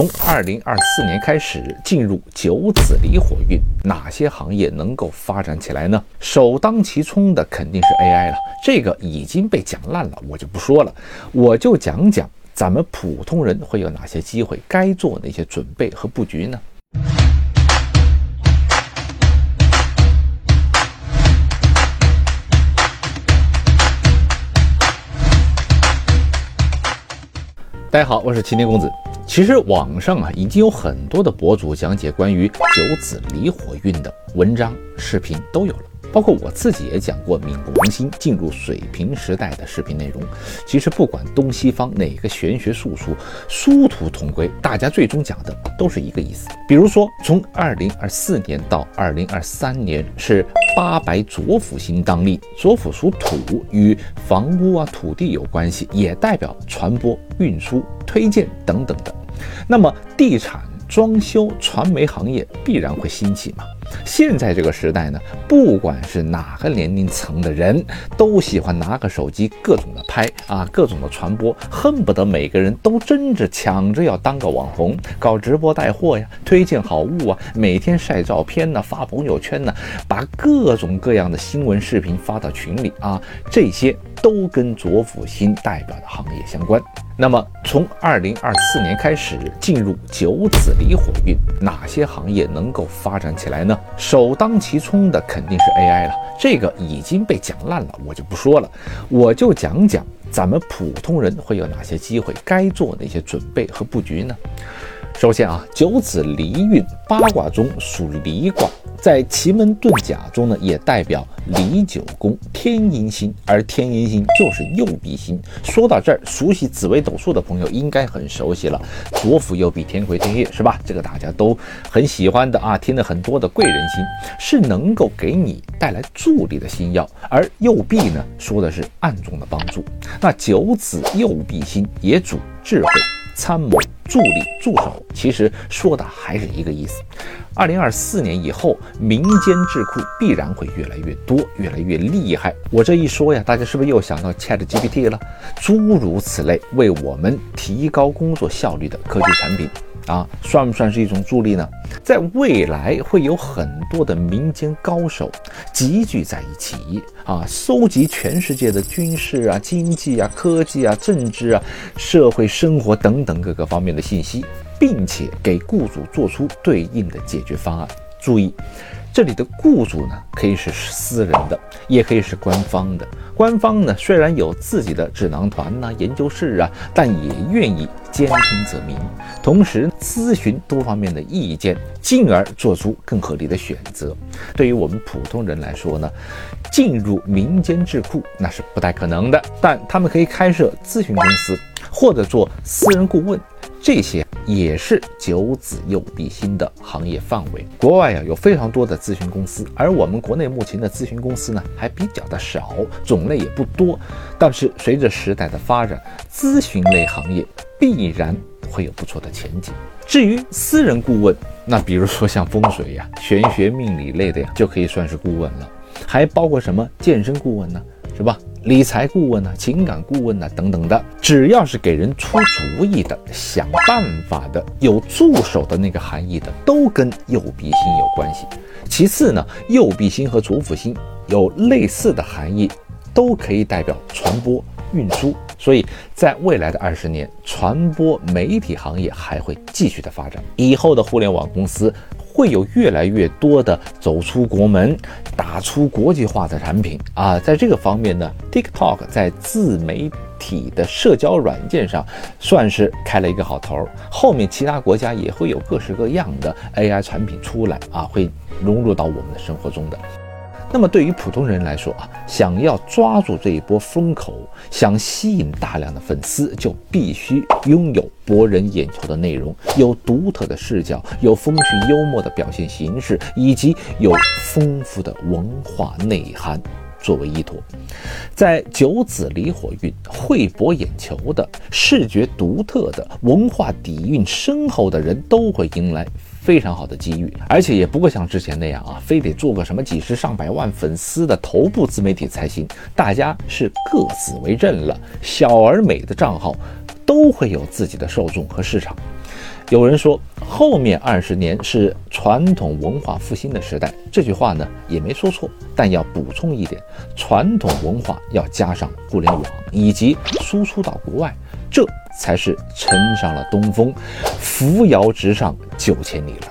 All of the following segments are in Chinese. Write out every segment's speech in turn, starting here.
从二零二四年开始进入九紫离火运，哪些行业能够发展起来呢？首当其冲的肯定是 AI 了，这个已经被讲烂了，我就不说了，我就讲讲咱们普通人会有哪些机会，该做哪些准备和布局呢？大家好，我是齐天公子。其实网上啊，已经有很多的博主讲解关于九紫离火运的文章、视频都有了。包括我自己也讲过冥王星进入水瓶时代的视频内容。其实不管东西方哪个玄学术数，殊途同归，大家最终讲的都是一个意思。比如说，从二零二四年到二零二三年是八白左辅星当令，左辅属土，与房屋啊、土地有关系，也代表传播、运输、推荐等等的。那么，地产、装修、传媒行业必然会兴起吗？现在这个时代呢，不管是哪个年龄层的人，都喜欢拿个手机各种的拍啊，各种的传播，恨不得每个人都争着抢着要当个网红，搞直播带货呀，推荐好物啊，每天晒照片呢，发朋友圈呢，把各种各样的新闻视频发到群里啊，这些都跟左辅星代表的行业相关。那么，从二零二四年开始进入九紫离火运，哪些行业能够发展起来呢？首当其冲的肯定是 AI 了，这个已经被讲烂了，我就不说了，我就讲讲咱们普通人会有哪些机会，该做哪些准备和布局呢？首先啊，九子离运，八卦中属离卦。在奇门遁甲中呢，也代表离九宫天阴星，而天阴星就是右弼星。说到这儿，熟悉紫微斗数的朋友应该很熟悉了，左辅右弼，天魁天月，是吧？这个大家都很喜欢的啊，听了很多的贵人星，是能够给你带来助力的星耀。而右弼呢，说的是暗中的帮助。那九子右弼星也主智慧。参谋、助力、助手，其实说的还是一个意思。二零二四年以后，民间智库必然会越来越多，越来越厉害。我这一说呀，大家是不是又想到 Chat GPT 了？诸如此类，为我们提高工作效率的科技产品。啊，算不算是一种助力呢？在未来会有很多的民间高手集聚在一起啊，搜集全世界的军事啊、经济啊、科技啊、政治啊、社会生活等等各个方面的信息，并且给雇主做出对应的解决方案。注意。这里的雇主呢，可以是私人的，也可以是官方的。官方呢，虽然有自己的智囊团呐、研究室啊，但也愿意兼听则明，同时咨询多方面的意见，进而做出更合理的选择。对于我们普通人来说呢，进入民间智库那是不太可能的，但他们可以开设咨询公司，或者做私人顾问。这些也是九子右弼星的行业范围。国外呀有非常多的咨询公司，而我们国内目前的咨询公司呢还比较的少，种类也不多。但是随着时代的发展，咨询类行业必然会有不错的前景。至于私人顾问，那比如说像风水呀、玄学命理类的呀，就可以算是顾问了。还包括什么健身顾问呢？是吧？理财顾问呢，情感顾问呢，等等的，只要是给人出主意的、想办法的、有助手的那个含义的，都跟右臂星有关系。其次呢，右臂星和左辅星有类似的含义，都可以代表传播、运输。所以在未来的二十年，传播媒体行业还会继续的发展。以后的互联网公司。会有越来越多的走出国门、打出国际化的产品啊，在这个方面呢，TikTok 在自媒体的社交软件上算是开了一个好头。后面其他国家也会有各式各样的 AI 产品出来啊，会融入到我们的生活中的。那么对于普通人来说啊，想要抓住这一波风口，想吸引大量的粉丝，就必须拥有博人眼球的内容，有独特的视角，有风趣幽默的表现形式，以及有丰富的文化内涵作为依托。在九紫离火运，会博眼球的、视觉独特的、文化底蕴深厚的人，都会迎来。非常好的机遇，而且也不会像之前那样啊，非得做个什么几十上百万粉丝的头部自媒体才行。大家是各自为政了，小而美的账号都会有自己的受众和市场。有人说，后面二十年是传统文化复兴的时代，这句话呢也没说错，但要补充一点，传统文化要加上互联网以及输出到国外，这才是乘上了东风，扶摇直上九千里了。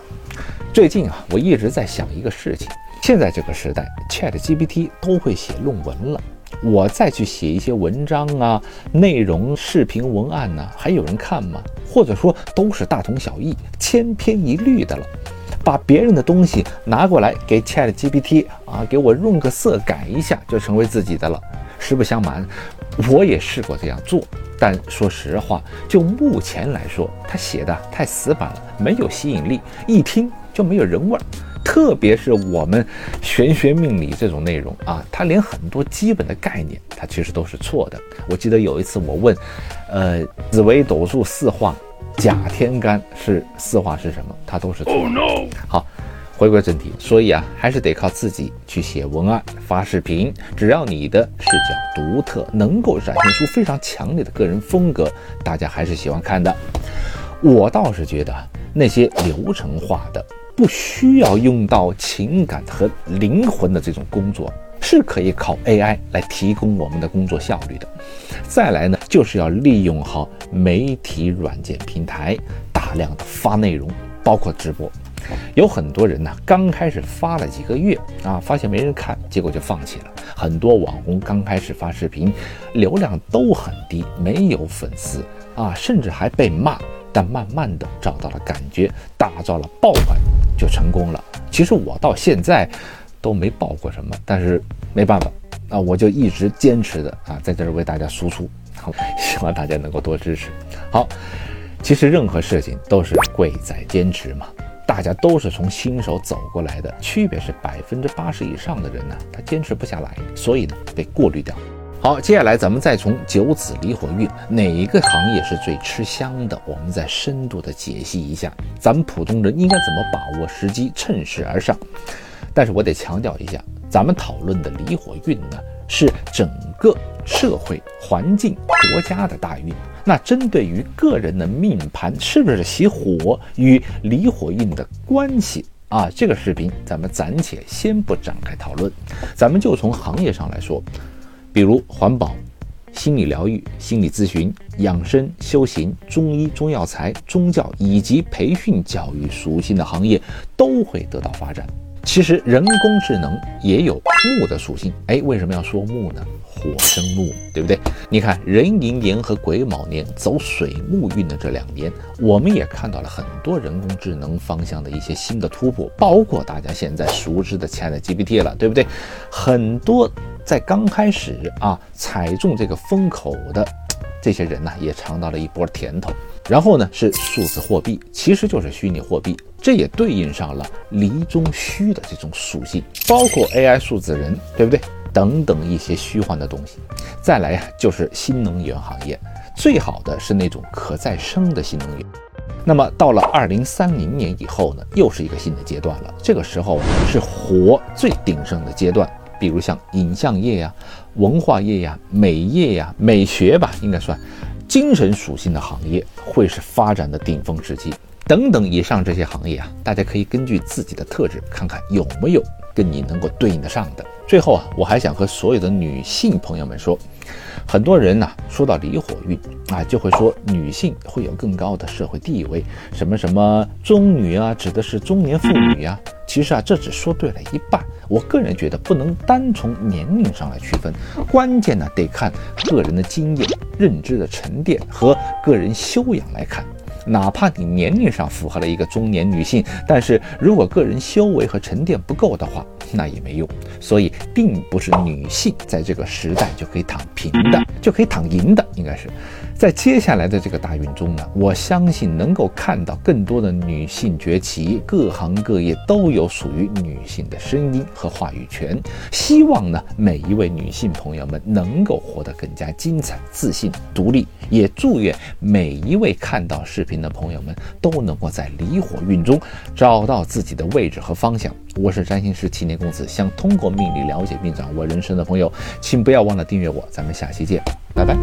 最近啊，我一直在想一个事情，现在这个时代，ChatGPT 都会写论文了。我再去写一些文章啊，内容、视频、文案呢，还有人看吗？或者说都是大同小异、千篇一律的了。把别人的东西拿过来给 Chat GPT 啊，给我润个色、改一下，就成为自己的了。实不相瞒，我也试过这样做，但说实话，就目前来说，他写的太死板了，没有吸引力，一听就没有人味儿。特别是我们玄学命理这种内容啊，它连很多基本的概念，它其实都是错的。我记得有一次我问，呃，紫微斗数四化，甲天干是四化是什么？它都是错的。好，回归正题，所以啊，还是得靠自己去写文案、发视频。只要你的视角独特，能够展现出非常强烈的个人风格，大家还是喜欢看的。我倒是觉得那些流程化的。不需要用到情感和灵魂的这种工作，是可以靠 AI 来提供我们的工作效率的。再来呢，就是要利用好媒体软件平台，大量的发内容，包括直播。有很多人呢，刚开始发了几个月啊，发现没人看，结果就放弃了。很多网红刚开始发视频，流量都很低，没有粉丝啊，甚至还被骂。但慢慢的找到了感觉，打造了爆款，就成功了。其实我到现在都没爆过什么，但是没办法，啊，我就一直坚持的啊，在这儿为大家输出，好，希望大家能够多支持。好，其实任何事情都是贵在坚持嘛，大家都是从新手走过来的，区别是百分之八十以上的人呢，他坚持不下来，所以呢，被过滤掉。好，接下来咱们再从九子离火运哪一个行业是最吃香的，我们再深度的解析一下，咱们普通人应该怎么把握时机，趁势而上。但是我得强调一下，咱们讨论的离火运呢，是整个社会环境、国家的大运。那针对于个人的命盘是不是喜火与离火运的关系啊？这个视频咱们暂且先不展开讨论，咱们就从行业上来说。比如环保、心理疗愈、心理咨询、养生、修行、中医、中药材、宗教以及培训教育属性的行业都会得到发展。其实人工智能也有木的属性，哎，为什么要说木呢？火生木，对不对？你看壬寅年和癸卯年走水木运的这两年，我们也看到了很多人工智能方向的一些新的突破，包括大家现在熟知的 ChatGPT 了，对不对？很多在刚开始啊踩中这个风口的这些人呢，也尝到了一波甜头。然后呢，是数字货币，其实就是虚拟货币，这也对应上了离中虚的这种属性，包括 AI 数字人，对不对？等等一些虚幻的东西，再来呀，就是新能源行业，最好的是那种可再生的新能源。那么到了二零三零年以后呢，又是一个新的阶段了。这个时候是活最鼎盛的阶段，比如像影像业呀、文化业呀、美业呀、美学吧，应该算精神属性的行业，会是发展的顶峰时期。等等，以上这些行业啊，大家可以根据自己的特质，看看有没有跟你能够对应得上的。最后啊，我还想和所有的女性朋友们说，很多人呢说到离火运啊，就会说女性会有更高的社会地位，什么什么中女啊，指的是中年妇女呀。其实啊，这只说对了一半。我个人觉得不能单从年龄上来区分，关键呢得看个人的经验、认知的沉淀和个人修养来看。哪怕你年龄上符合了一个中年女性，但是如果个人修为和沉淀不够的话，那也没用。所以，并不是女性在这个时代就可以躺平的，就可以躺赢的，应该是。在接下来的这个大运中呢，我相信能够看到更多的女性崛起，各行各业都有属于女性的声音和话语权。希望呢，每一位女性朋友们能够活得更加精彩、自信、独立。也祝愿每一位看到视频的朋友们都能够在离火运中找到自己的位置和方向。我是占星师七年公子，想通过命理了解并掌握人生的朋友，请不要忘了订阅我。咱们下期见，拜拜。